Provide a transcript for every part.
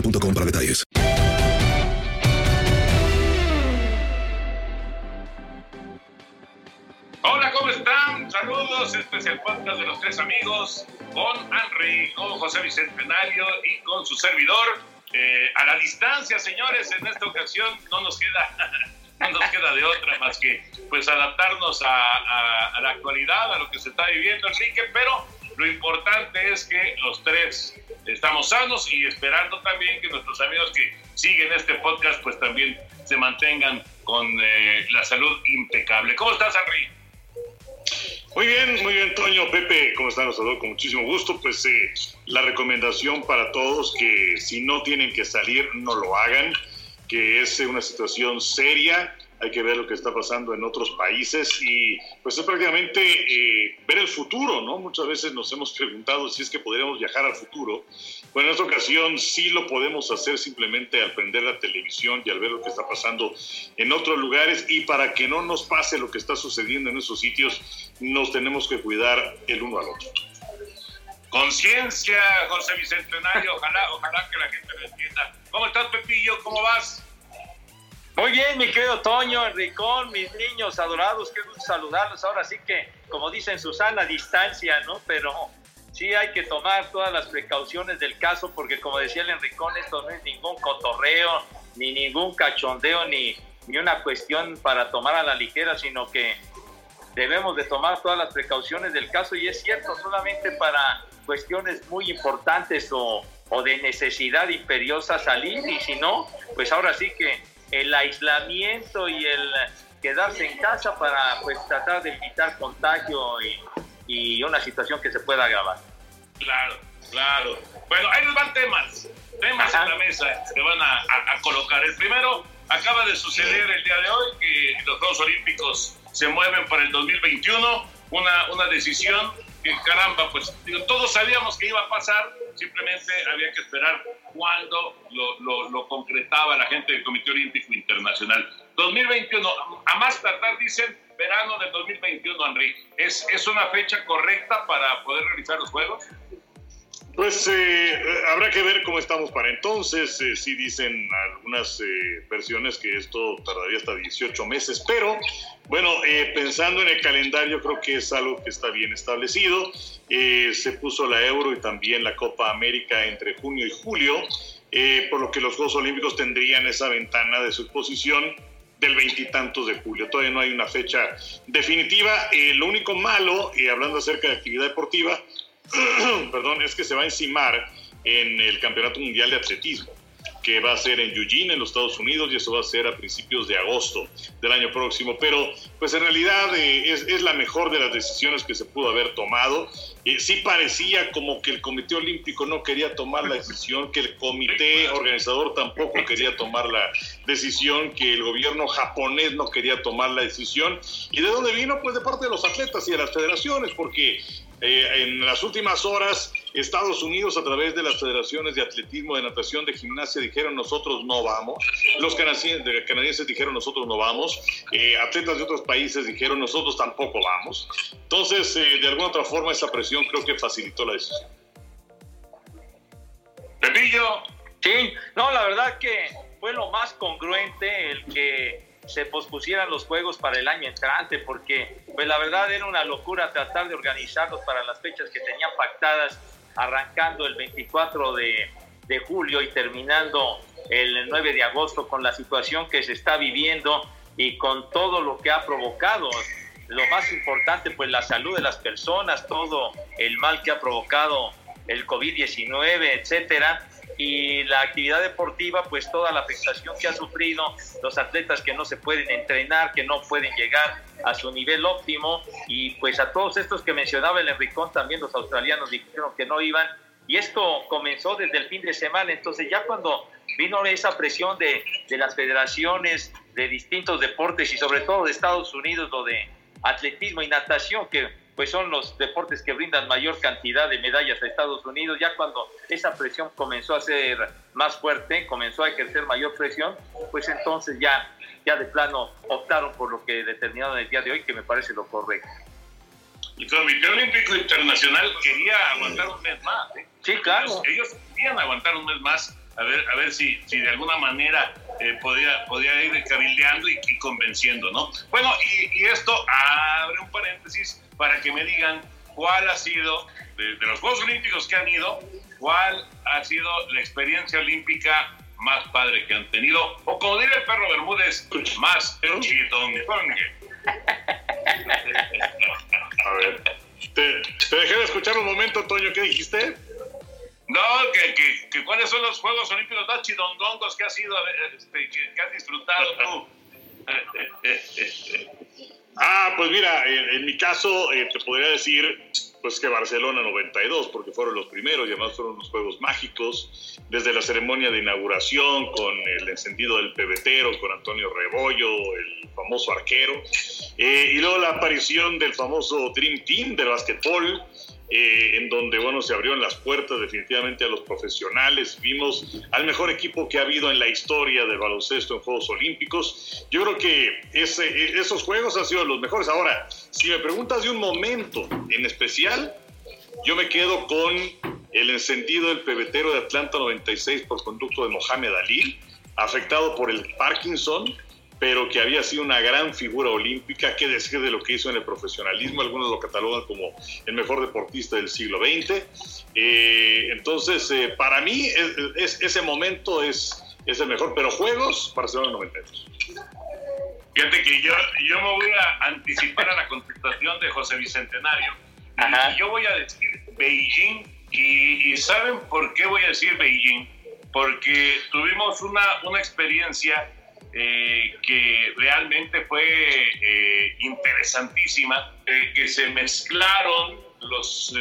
boostmobile.com para detalles. Hola, ¿cómo están? Saludos, este es el podcast de los tres amigos con Henry, con José Bicentenario y con su servidor. Eh, a la distancia, señores, en esta ocasión no nos queda, no nos queda de otra más que pues adaptarnos a, a- la actualidad, a lo que se está viviendo, Enrique, pero lo importante es que los tres estamos sanos y esperando también que nuestros amigos que siguen este podcast pues también se mantengan con eh, la salud impecable. ¿Cómo estás, Henry? Muy bien, muy bien, Toño, Pepe, ¿cómo están? Los saludo con muchísimo gusto. Pues eh, la recomendación para todos que si no tienen que salir, no lo hagan, que es una situación seria, hay que ver lo que está pasando en otros países y pues es prácticamente eh, ver el futuro, ¿no? Muchas veces nos hemos preguntado si es que podríamos viajar al futuro. Bueno, en esta ocasión sí lo podemos hacer simplemente al prender la televisión y al ver lo que está pasando en otros lugares y para que no nos pase lo que está sucediendo en esos sitios, nos tenemos que cuidar el uno al otro. Conciencia, José Bicentenario, ojalá, ojalá que la gente lo entienda. ¿Cómo estás, Pepillo? ¿Cómo vas? Muy bien, mi querido Toño, Enricón, mis niños adorados, qué gusto saludarlos. Ahora sí que, como dicen Susana, distancia, ¿no? Pero sí hay que tomar todas las precauciones del caso, porque como decía el Enricón, esto no es ningún cotorreo, ni ningún cachondeo, ni, ni una cuestión para tomar a la ligera, sino que debemos de tomar todas las precauciones del caso y es cierto, solamente para cuestiones muy importantes o, o de necesidad imperiosa salir y si no, pues ahora sí que el aislamiento y el quedarse en casa para pues tratar de evitar contagio y, y una situación que se pueda agravar. Claro, claro. Bueno, ahí les van temas. Temas Ajá. en la mesa que van a, a- a colocar. El primero acaba de suceder el día de hoy que los Juegos Olímpicos se mueven para el 2021. Una, una decisión caramba, pues todos sabíamos que iba a pasar. Simplemente había que esperar cuándo lo, lo- concretaba la gente del Comité Olímpico Internacional. 2021, a más tardar, dicen verano del 2021, Enrique. ¿Es, ¿Es una fecha correcta para poder realizar los Juegos? Pues eh, habrá que ver cómo estamos para entonces. Eh, sí dicen algunas eh, versiones que esto tardaría hasta 18 meses, pero bueno, eh, pensando en el calendario creo que es algo que está bien establecido. Eh, se puso la Euro y también la Copa América entre junio y julio, eh, por lo que los Juegos Olímpicos tendrían esa ventana de su posición del veintitantos de julio. Todavía no hay una fecha definitiva. Eh, lo único malo, eh, hablando acerca de actividad deportiva, perdón, es que se va a encimar en el Campeonato Mundial de Atletismo que va a ser en Eugene, en los Estados Unidos, y eso va a ser a principios de agosto del año próximo. Pero, pues en realidad eh, es, la mejor de las decisiones que se pudo haber tomado. Eh, sí parecía como que el Comité Olímpico no quería tomar la decisión, que el comité organizador tampoco quería tomar la decisión, que el gobierno japonés no quería tomar la decisión. ¿Y de dónde vino? Pues de parte de los atletas y de las federaciones, porque eh, en las últimas horas, Estados Unidos, a través de las federaciones de atletismo, de natación, de gimnasia, dijeron nosotros no vamos. Los canadienses, canadienses dijeron nosotros no vamos. Eh, atletas de otros países dijeron nosotros tampoco vamos. Entonces, eh, de alguna otra forma, esa presión creo que facilitó la decisión. Pepillo. Sí, no, la verdad que fue lo más congruente el que se pospusieran los juegos para el año entrante, porque pues la verdad era una locura tratar de organizarlos para las fechas que tenían pactadas, arrancando el 24 de, de julio y terminando el 9 de agosto con la situación que se está viviendo y con todo lo que ha provocado. Lo más importante, pues la salud de las personas, todo el mal que ha provocado el COVID-19, etcétera y la actividad deportiva, pues toda la afectación que ha sufrido, los atletas que no se pueden entrenar, que no pueden llegar a su nivel óptimo. Y pues a todos estos que mencionaba el Enricón, también los australianos dijeron que no iban. Y esto comenzó desde el fin de semana, entonces ya cuando vino esa presión de, de las federaciones de distintos deportes y sobre todo de Estados Unidos, lo de atletismo y natación, que pues son los deportes que brindan mayor cantidad de medallas a Estados Unidos. Ya cuando esa presión comenzó a ser más fuerte, comenzó a ejercer mayor presión, pues entonces ya, ya de plano optaron por lo que determinaron el día de hoy, que me parece lo correcto. El Comité Olímpico Internacional quería aguantar un mes más. ¿eh? Sí, claro. Ellos, querían aguantar un mes más a ver, a ver si, si de alguna manera eh, podía, podía ir cabildeando y, convenciendo, ¿no? Bueno, y, esto abre un paréntesis para que me digan cuál ha sido, de, de, los Juegos Olímpicos que han ido, cuál ha sido la experiencia olímpica más padre que han tenido, o como diría el perro Bermúdez, más chidongongue. A ver, te, te dejé de escuchar un momento, Toño, ¿qué dijiste? No, que, que, cuáles son los Juegos Olímpicos más chidongongos que has sido, este, que, has disfrutado tú. ah, pues mira, en, mi caso eh, te podría decir pues que Barcelona 92, porque fueron los primeros y además fueron los Juegos Mágicos, desde la ceremonia de inauguración con el encendido del pebetero, con Antonio Rebollo, el famoso arquero, eh, y luego la aparición del famoso Dream Team del básquetbol, eh, en donde bueno se abrieron las puertas definitivamente a los profesionales, vimos al mejor equipo que ha habido en la historia del baloncesto en Juegos Olímpicos. Yo creo que ese, esos juegos han sido los mejores. Ahora, si me preguntas de un momento en especial, yo me quedo con el encendido del pebetero de Atlanta 96 por conducto de Mohamed Ali, afectado por el Parkinson pero que había sido una gran figura olímpica, que decir de lo que hizo en el profesionalismo, algunos lo catalogan como el mejor deportista del siglo XX. Eh, entonces, eh, para mí, es, es, ese momento es, es el mejor, pero juegos, Barcelona 92. Fíjate que yo, yo me voy a anticipar a la contestación de José Bicentenario. Ajá. Y yo voy a decir Beijing, y, y, ¿saben por qué voy a decir Beijing? Porque tuvimos una, una experiencia eh, que realmente fue eh, interesantísima, eh, que se mezclaron los,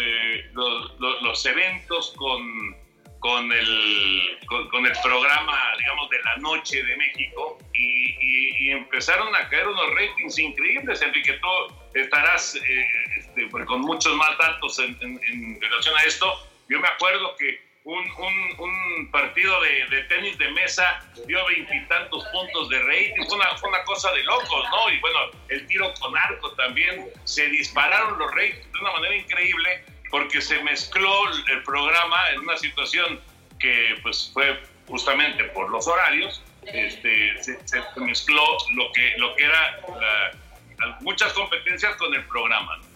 los, los, los, eventos con, con, el, con, con, el programa, digamos, de la noche de México y, y, y empezaron a caer unos ratings increíbles, Enrique, tú estarás este, con muchos más datos en, en, en relación a esto. Yo me acuerdo que un, un, partido de, tenis de mesa dio veintitantos puntos de rating, fue una, una, cosa de locos, ¿no? Y bueno, el tiro con arco también, se dispararon los ratings de una manera increíble porque se mezcló el programa en una situación que pues fue justamente por los horarios, este, se, mezcló lo que, lo que era muchas competencias con el programa, ¿no?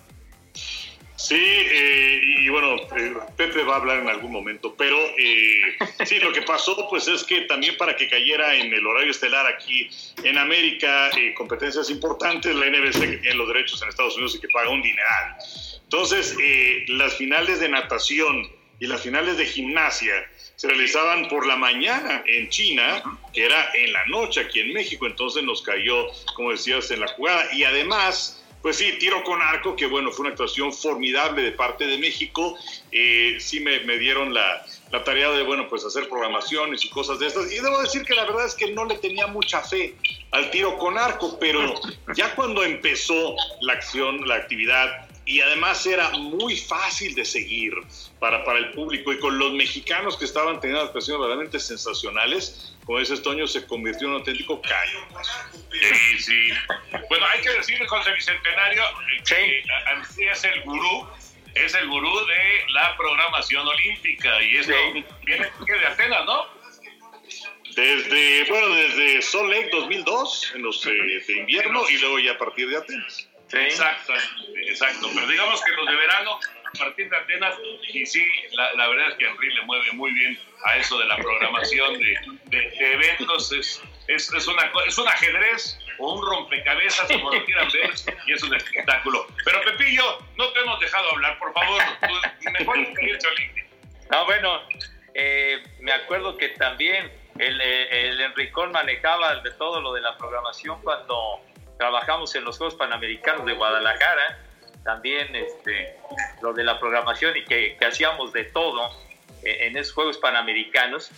Sí, eh, y bueno, eh, Pepe va a hablar en algún momento, pero eh, sí, lo que pasó pues es que también para que cayera en el horario estelar aquí en América, eh, competencias importantes, la NBC que tiene los derechos en Estados Unidos y que paga un dineral. Entonces, las finales de natación y las finales de gimnasia se realizaban por la mañana en China, que era en la noche aquí en México, entonces nos cayó, como decías, en la jugada. Y además, pues sí, tiro con arco, que bueno, fue una actuación formidable de parte de México. Eh, sí me, me dieron la, la, tarea de, bueno, pues hacer programaciones y cosas de estas. Y debo decir que la verdad es que no le tenía mucha fe al tiro con arco, pero ya cuando empezó la acción, la actividad, y además era muy fácil de seguir para, para el público y con los mexicanos que estaban teniendo actuaciones verdaderamente sensacionales, como dice Toño, se convirtió en un auténtico callo. Sí, sí. Bueno, hay que decir, José Bicentenario, que sí. es el gurú, es el gurú de la programación olímpica y eso sí. viene de Atenas, ¿no? Desde, bueno, desde Salt Lake 2002, en los uh -huh. de invierno, y luego ya a partir de Atenas. Sí. Exacto, exacto. Pero digamos que los de verano, a partir de Atenas, y sí, la, la verdad es que Henry le mueve muy bien a eso de la programación de, de, de eventos. Es, es, es, una, es un ajedrez o un rompecabezas, como lo quieran ver, y es un espectáculo. Pero Pepillo, no te hemos dejado hablar, por favor. Mejor experiencia olímpica. No, bueno, eh, me acuerdo que también el, el Enricón manejaba de todo lo de la programación cuando trabajamos en los Juegos Panamericanos de Guadalajara, también este, lo de la programación y que, que hacíamos de todo en esos Juegos Panamericanos.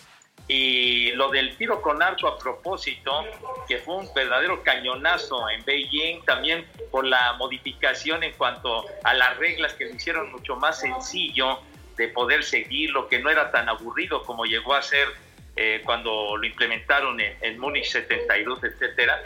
Y lo del tiro con arco a propósito, que fue un verdadero cañonazo en Beijing, también por la modificación en cuanto a las reglas que lo hicieron mucho más sencillo de poder seguirlo, que no era tan aburrido como llegó a ser eh, cuando lo implementaron en, en Múnich 72, etcétera.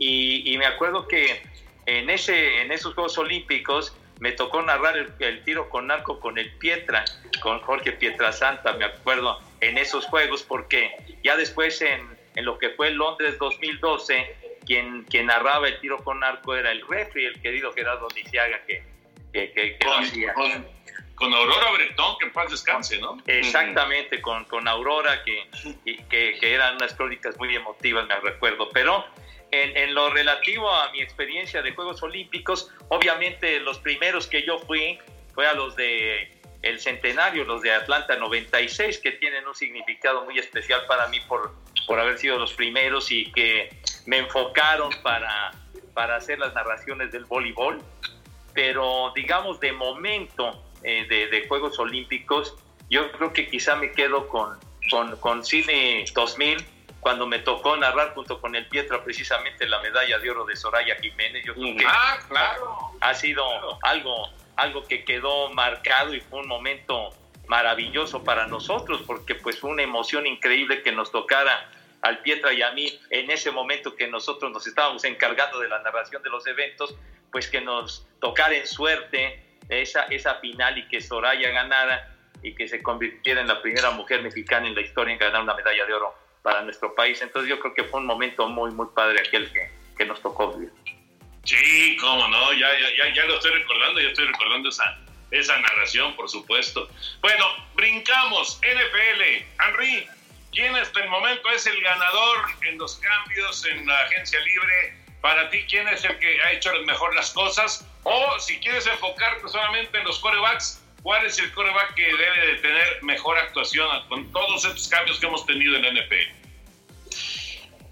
Y, y, me acuerdo que en, ese, en esos Juegos Olímpicos me tocó narrar el, el, tiro con arco con el Pietra, con Jorge Pietrasanta, me acuerdo, en esos Juegos, porque ya después en, en lo que fue Londres 2012, quien, quien narraba el tiro con arco era el refri, el querido Gerardo Niciaga, que, que, que, que con, hacía. Con, con, Aurora Bretón, que en paz descanse, ¿no? Exactamente, con, con Aurora, que, que, que eran unas crónicas muy emotivas, me recuerdo, pero en, en, lo relativo a mi experiencia de Juegos Olímpicos, obviamente los primeros que yo fui fue a los de el centenario, los de Atlanta 96, que tienen un significado muy especial para mí por, por haber sido los primeros y que me enfocaron para, para hacer las narraciones del voleibol. Pero digamos, de momento eh, de, de, Juegos Olímpicos, yo creo que quizá me quedo con, con, con Cine 2000 cuando me tocó narrar junto con el Pietra precisamente la medalla de oro de Soraya Jiménez. Yo creo que ah, claro. ha sido algo, algo que quedó marcado y fue un momento maravilloso para nosotros porque pues fue una emoción increíble que nos tocara al Pietra y a mí en ese momento que nosotros nos estábamos encargando de la narración de los eventos, pues que nos tocara en suerte esa, esa final y que Soraya ganara y que se convirtiera en la primera mujer mexicana en la historia en ganar una medalla de oro para nuestro país. Entonces yo creo que fue un momento muy, muy padre aquel que, que nos tocó vivir. Sí, cómo no, ya, ya, ya lo estoy recordando, ya estoy recordando esa, esa narración, por supuesto. Bueno, brincamos, NFL, Henry, ¿quién hasta el momento es el ganador en los cambios en la agencia libre? Para ti, ¿quién es el que ha hecho mejor las cosas? O si quieres enfocarte solamente en los corebacks, ¿Cuál es el coreback que debe de tener mejor actuación con todos estos cambios que hemos tenido en la NFL?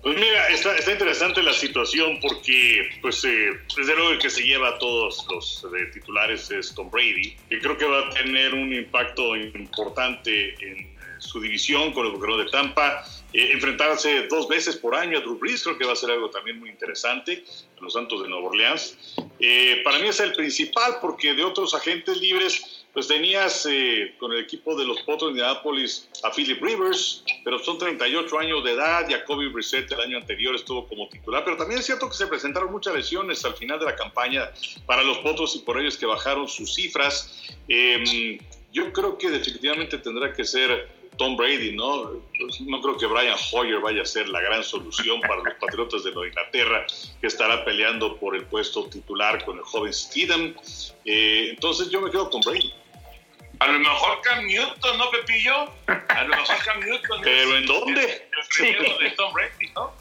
Pues mira, está, está, interesante la situación porque, pues, eh, desde luego el que se lleva a todos los de titulares es Tom Brady, que creo que va a tener un impacto importante en su división con el Bucaneros de Tampa. Eh, enfrentarse dos veces por año a Drew Brees creo que va a ser algo también muy interesante. Los Santos de Nueva Orleans. Eh, para mí es el principal porque de otros agentes libres pues tenías eh, con el equipo de los Potros de Indianapolis a Philip Rivers, pero son 38 años de edad, Jacoby Brissett el año anterior estuvo como titular, pero también es cierto que se presentaron muchas lesiones al final de la campaña para los Potros y por ellos que bajaron sus cifras. Eh, yo creo que definitivamente tendrá que ser Tom Brady, ¿no? Pues no creo que Brian Hoyer vaya a ser la gran solución para los Patriotas de Nueva Inglaterra, que estará peleando por el puesto titular con el joven Steedham. Eh, entonces yo me quedo con Brady. A lo mejor Cam Newton, ¿no, Pepillo? A lo mejor Cam Newton. ¿Pero en dónde? El, el sí. de Tom Brady, ¿no?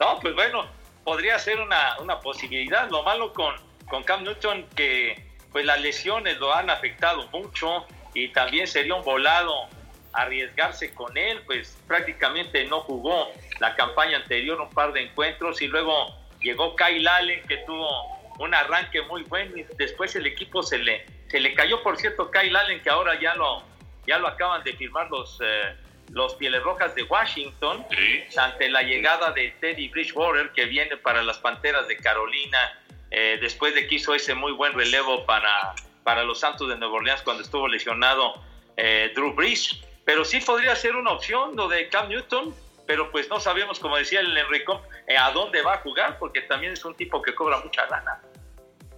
No, pues bueno, podría ser una, una posibilidad. Lo malo con, con Cam Newton que pues las lesiones lo han afectado mucho y también sería un volado arriesgarse con él, pues prácticamente no jugó la campaña anterior un par de encuentros y luego llegó Kyle Allen que tuvo un arranque muy bueno y después el equipo se le se le cayó. Por cierto Kyle Allen que ahora ya lo ya lo acaban de firmar los eh, los Pieles Rojas de Washington ante la llegada de Teddy Bridgewater que viene para las Panteras de Carolina eh, después de que hizo ese muy buen relevo para para los Santos de Nueva Orleans cuando estuvo lesionado eh, Drew Brees pero sí podría ser una opción lo de Cam Newton, pero pues no sabemos, como decía el Enrico, eh, a dónde va a jugar, porque también es un tipo que cobra mucha lana.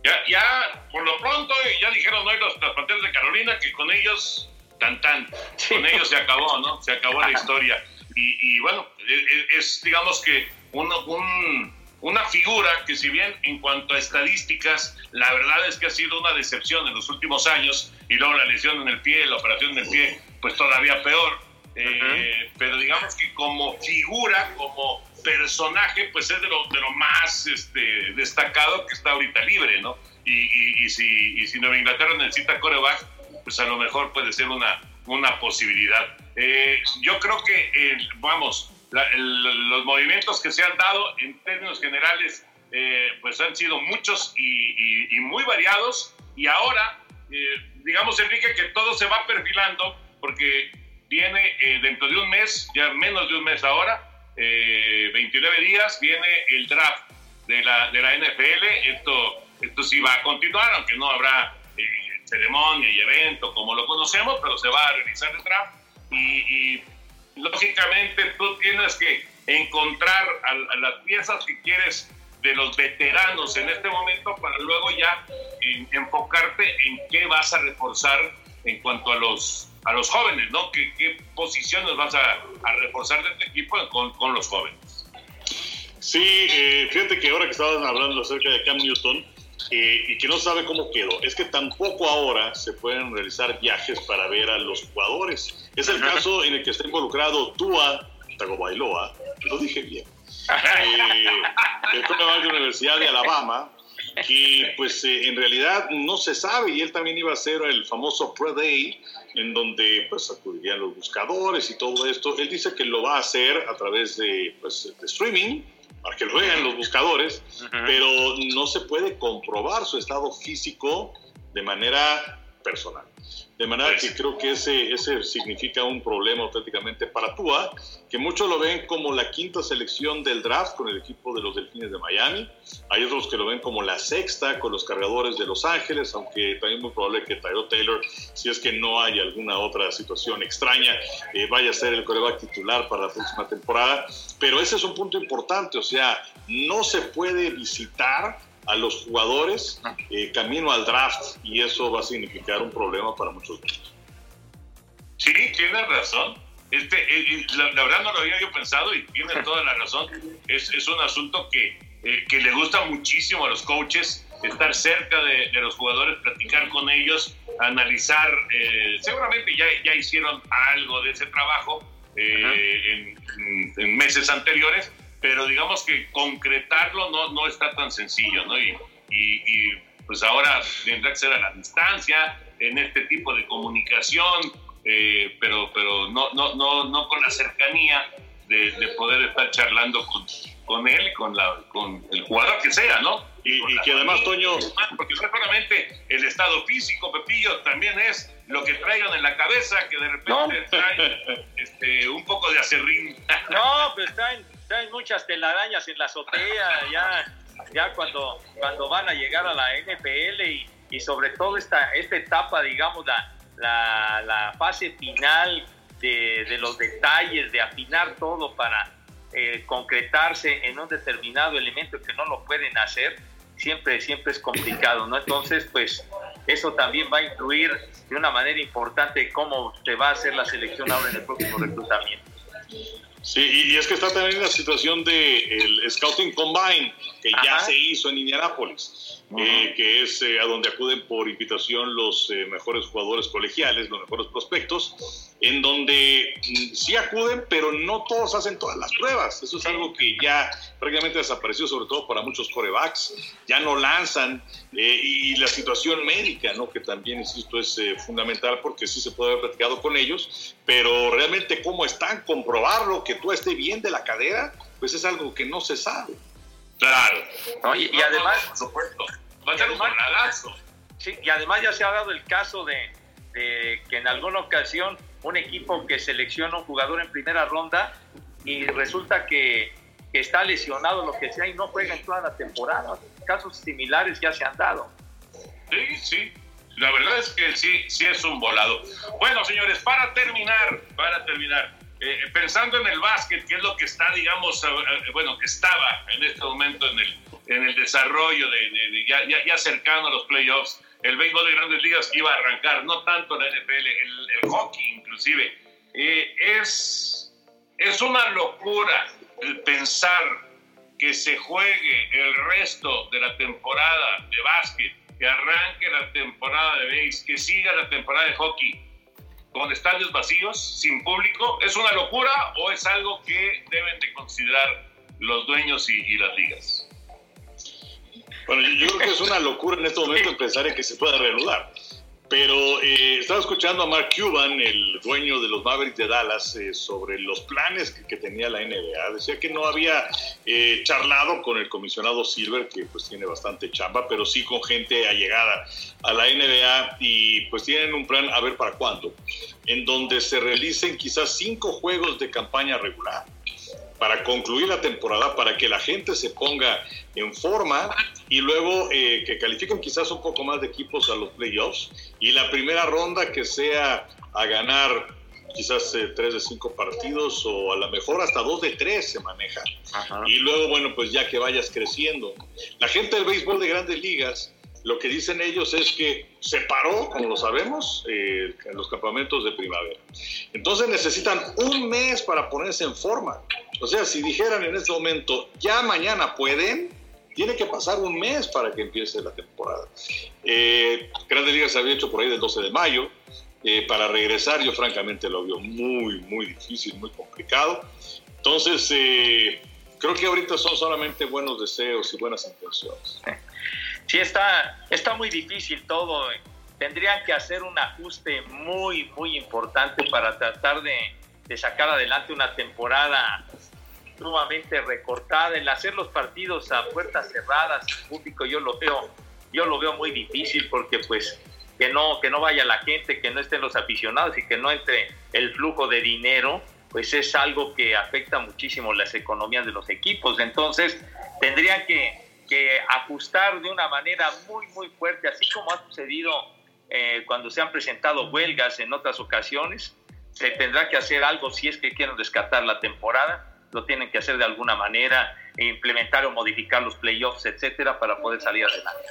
Ya, ya, por lo pronto, ya dijeron hoy los, Panteras de Carolina que con ellos, tan tan, con ellos se acabó, ¿no? Se acabó la historia. Y, bueno, e, e, es, digamos que un, una figura que si bien en cuanto a estadísticas, la verdad es que ha sido una decepción en los últimos años, y luego la lesión en el pie, la operación en el pie, pues todavía peor. Eh, pero digamos que como figura, como personaje, pues es de lo, de lo más este, destacado que está ahorita libre, ¿no? Y, y, si, y si Nueva Inglaterra necesita coreback, pues a lo mejor puede ser una, una posibilidad. Eh, yo creo que, vamos, los movimientos que se han dado en términos generales, eh, pues han sido muchos y, y muy variados. Y ahora, digamos, Enrique, que todo se va perfilando porque viene eh, dentro de un mes, ya menos de un mes ahora, 29 eh, días, viene el draft de la, de la NFL. Esto, esto sí va a continuar, aunque no habrá eh, ceremonia y evento como lo conocemos, pero se va a realizar el draft. Y, lógicamente tú tienes que encontrar a, las piezas que quieres de los veteranos en este momento para luego ya enfocarte en qué vas a reforzar en cuanto a los a los jóvenes, ¿no? ¿Qué, qué posiciones vas a, reforzar de este equipo con, con los jóvenes? Sí, eh, fíjate que ahora que estaban hablando acerca de Cam Newton eh, y que no sabe cómo quedó, es que tampoco ahora se pueden realizar viajes para ver a los jugadores. Es el caso en el que está involucrado Tua Tagovailoa, lo dije bien, eh, el de la Universidad de Alabama, que pues eh, en realidad no se sabe y él también iba a ser el famoso Pro Day en donde pues acudirían los buscadores y todo esto. Él dice que lo va a hacer a través de, pues, de streaming para que lo vean los buscadores, pero no se puede comprobar su estado físico de manera personal. De manera que creo que ese, ese significa un problema auténticamente para Tua, que muchos lo ven como la quinta selección del draft con el equipo de los Delfines de Miami. Hay otros que lo ven como la sexta con los cargadores de Los Ángeles, aunque también muy probable que Tyro Taylor, si es que no hay alguna otra situación extraña, eh, vaya a ser el coreback titular para la próxima temporada. Pero ese es un punto importante, o sea, no se puede visitar a los jugadores eh, camino al draft y eso va a significar un problema para muchos de ellos. Sí, tienes razón. Este, eh, eh, la, verdad no lo había yo pensado y tiene toda la razón. Es, es un asunto que, que, le gusta muchísimo a los coaches, estar cerca de, los jugadores, platicar con ellos, analizar. seguramente ya, ya hicieron algo de ese trabajo en, en meses anteriores, pero digamos que concretarlo no, no está tan sencillo, ¿no? Y, y, pues ahora tendrá que ser a la distancia, en este tipo de comunicación, eh, pero, pero no, no, no, no con la cercanía de, de poder estar charlando con, con él, con, la, con el jugador que sea, ¿no? Y, que además, Toño... Porque no solamente el estado físico, Pepillo, también es lo que traigan en la cabeza, que de repente traen este, un poco de acerrín. No, pues traen traen muchas telarañas en la azotea, ya, ya cuando, cuando van a llegar a la NFL y, sobre todo esta, esta etapa, digamos, la, la, fase final de, de, los detalles, de afinar todo para eh, concretarse en un determinado elemento que no lo pueden hacer, siempre, siempre es complicado, ¿no? Entonces, pues eso también va a influir de una manera importante cómo se va a hacer la selección ahora en el próximo reclutamiento. Sí, y es que está también la situación del el Scouting Combine, que ya se hizo en Indianápolis, eh, que es eh, a donde acuden por invitación los eh, mejores jugadores colegiales, los mejores prospectos. en donde mm, sí acuden, pero no todos hacen todas las pruebas. Eso es algo que ya prácticamente desapareció, sobre todo para muchos corebacks. Ya no lanzan. eh, y la situación médica, ¿no? que también, insisto, es eh, fundamental porque sí se puede haber platicado con ellos, pero realmente cómo están, comprobarlo, que tú estés bien de la cadera, pues es algo que no se sabe. Claro. ¿no? Y, y además, por supuesto, va a ser un baladazo. Sí, y además ya se ha dado el caso de, de que en alguna ocasión un equipo que selecciona un jugador en primera ronda y resulta que, que está lesionado, lo que sea, y no juega en toda la temporada. Casos similares ya se han dado. Sí, sí. La verdad es que sí, sí es un volado. Bueno, señores, para terminar, para terminar, eh, pensando en el básquet, que es lo que está, digamos, eh, eh, bueno, que estaba en este momento en el, en el desarrollo de, de- de ya, ya, cercano a los playoffs, el béisbol de grandes ligas iba a arrancar, no tanto la NFL, el, el hockey inclusive. Eh, es, es una locura el pensar que se juegue el resto de la temporada de básquet, que arranque la temporada de béis, que siga la temporada de hockey con estadios vacíos, sin público, ¿es una locura o es algo que deben de considerar los dueños y, las ligas? Bueno, yo, yo creo que es una locura en este momento pensar en que se pueda reanudar. Pero eh, estaba escuchando a Mark Cuban, el dueño de los Mavericks de Dallas, eh, sobre los planes que, tenía la NBA. Decía que no había eh, charlado con el comisionado Silver, que pues tiene bastante chamba, pero sí con gente allegada a la NBA y pues tienen un plan a ver para cuándo, en donde se realicen quizás cinco juegos de campaña regular para concluir la temporada, para que la gente se ponga en forma y luego eh, que califiquen quizás un poco más de equipos a los playoffs y la primera ronda que sea a ganar quizás eh, tres de cinco partidos o a lo mejor hasta dos de tres se maneja. Y luego, bueno, pues ya que vayas creciendo. La gente del béisbol de grandes ligas, lo que dicen ellos es que se paró, como lo sabemos, eh, en los campamentos de primavera. Entonces necesitan un mes para ponerse en forma. O sea, si dijeran en este momento, ya mañana pueden, tiene que pasar un mes para que empiece la temporada. Eh, Grandes Ligas se había hecho por ahí del 12 de mayo. Eh, para regresar, yo francamente lo veo muy, muy difícil, muy complicado. Entonces, eh, creo que ahorita son solamente buenos deseos y buenas intenciones. Sí, está, está muy difícil todo. Tendrían que hacer un ajuste muy, muy importante para tratar de, de sacar adelante una temporada sumamente recortada. El hacer los partidos a puertas cerradas, público, yo lo veo, yo lo veo muy difícil porque pues que no, que no vaya la gente, que no estén los aficionados y que no entre el flujo de dinero, pues es algo que afecta muchísimo las economías de los equipos. Entonces, tendrían que, que ajustar de una manera muy, muy fuerte, así como ha sucedido eh, cuando se han presentado huelgas en otras ocasiones. Se tendrá que hacer algo si es que quieren rescatar la temporada, lo tienen que hacer de alguna manera, e implementar o modificar los playoffs, etcétera, para poder salir adelante.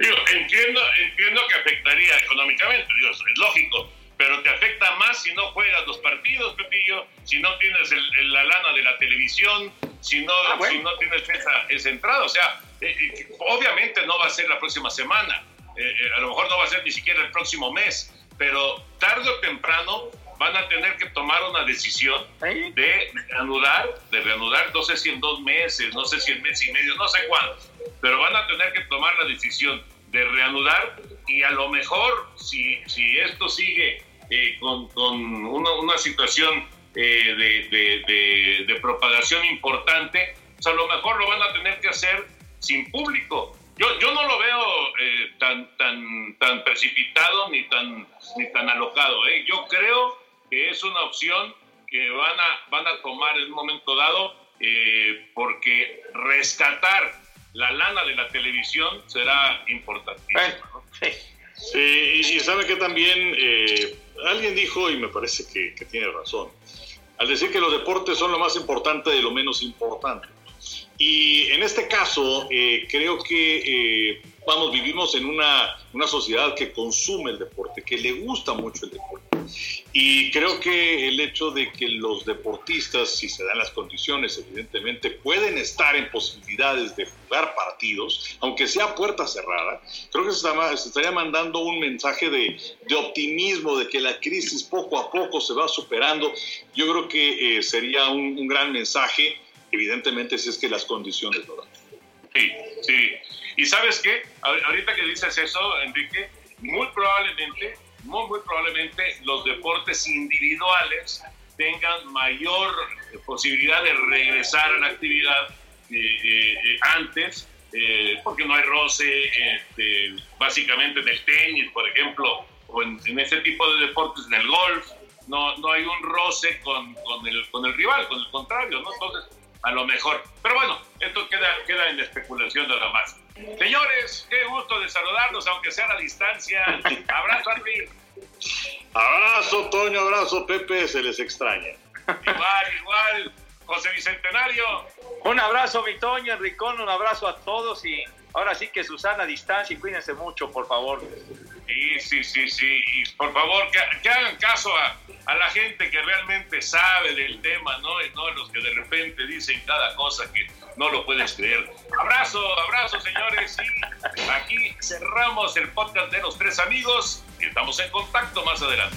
Digo, entiendo, entiendo que afectaría económicamente, digo, es lógico, pero te afecta más si no juegas los partidos, Pepillo, si no tienes el- el- la lana de la televisión, si no, Ah, bueno. si no tienes esa, esa entrada. O sea, eh, eh, obviamente no va a ser la próxima semana, eh, eh, a lo mejor no va a ser ni siquiera el próximo mes, pero tarde o temprano van a tener que tomar una decisión de reanudar, de reanudar, no sé si en dos meses, no sé si en mes y medio, no sé cuándo, pero van a tener que tomar la decisión de reanudar y a lo mejor si, si esto sigue eh, con, con una, una situación eh, de, de- de- de propagación importante, pues a lo mejor lo van a tener que hacer sin público. Yo, yo no lo veo eh, tan, tan, tan precipitado ni tan, ni tan alocado. ¿eh? Yo creo que es una opción que van a, van a tomar en un momento dado eh, porque rescatar la lana de la televisión será importantísimo. ¿no? Sí, y, y sabe que también eh, alguien dijo, y me parece que, que tiene razón, al decir que los deportes son lo más importante de lo menos importante. Y en este caso, eh, creo que, eh, vamos, vivimos en una, una sociedad que consume el deporte, que le gusta mucho el deporte. Y creo que el hecho de que los deportistas, si se dan las condiciones, evidentemente, pueden estar en posibilidades de jugar partidos, aunque sea puerta cerrada, creo que se, estaría mandando un mensaje de, optimismo, de que la crisis poco a poco se va superando. Yo creo que eh, sería un, un gran mensaje, evidentemente, si es que las condiciones lo dan. Sí, sí. Y sabes qué, ahorita que dices eso, Enrique, muy probablemente, muy, muy probablemente los deportes individuales tengan mayor posibilidad de regresar a la actividad eh, eh, antes, eh, porque no hay roce, este, básicamente en el tenis, por ejemplo, o en, ese tipo de deportes, en el golf, no, no hay un roce con, con, el, con el rival, con el contrario, ¿no? Entonces, a lo mejor. Pero bueno, esto queda, queda en especulación nada más. Señores, qué gusto de saludarnos, aunque sea a la distancia. Abrazo, Armin. Abrazo, Toño, abrazo, Pepe, se les extraña. Igual, igual, José Bicentenario. Un abrazo, mi Toño, Enricón, un abrazo a todos y ahora sí que Susana, a distancia y cuídense mucho, por favor. Sí, sí, sí, sí. Y por favor, que, hagan caso a, a, la gente que realmente sabe del tema, ¿no? Y no los que de repente dicen cada cosa que no lo puedes creer. Abrazo, abrazo, señores. Y aquí cerramos el podcast de los tres amigos y estamos en contacto más adelante.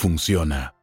funciona.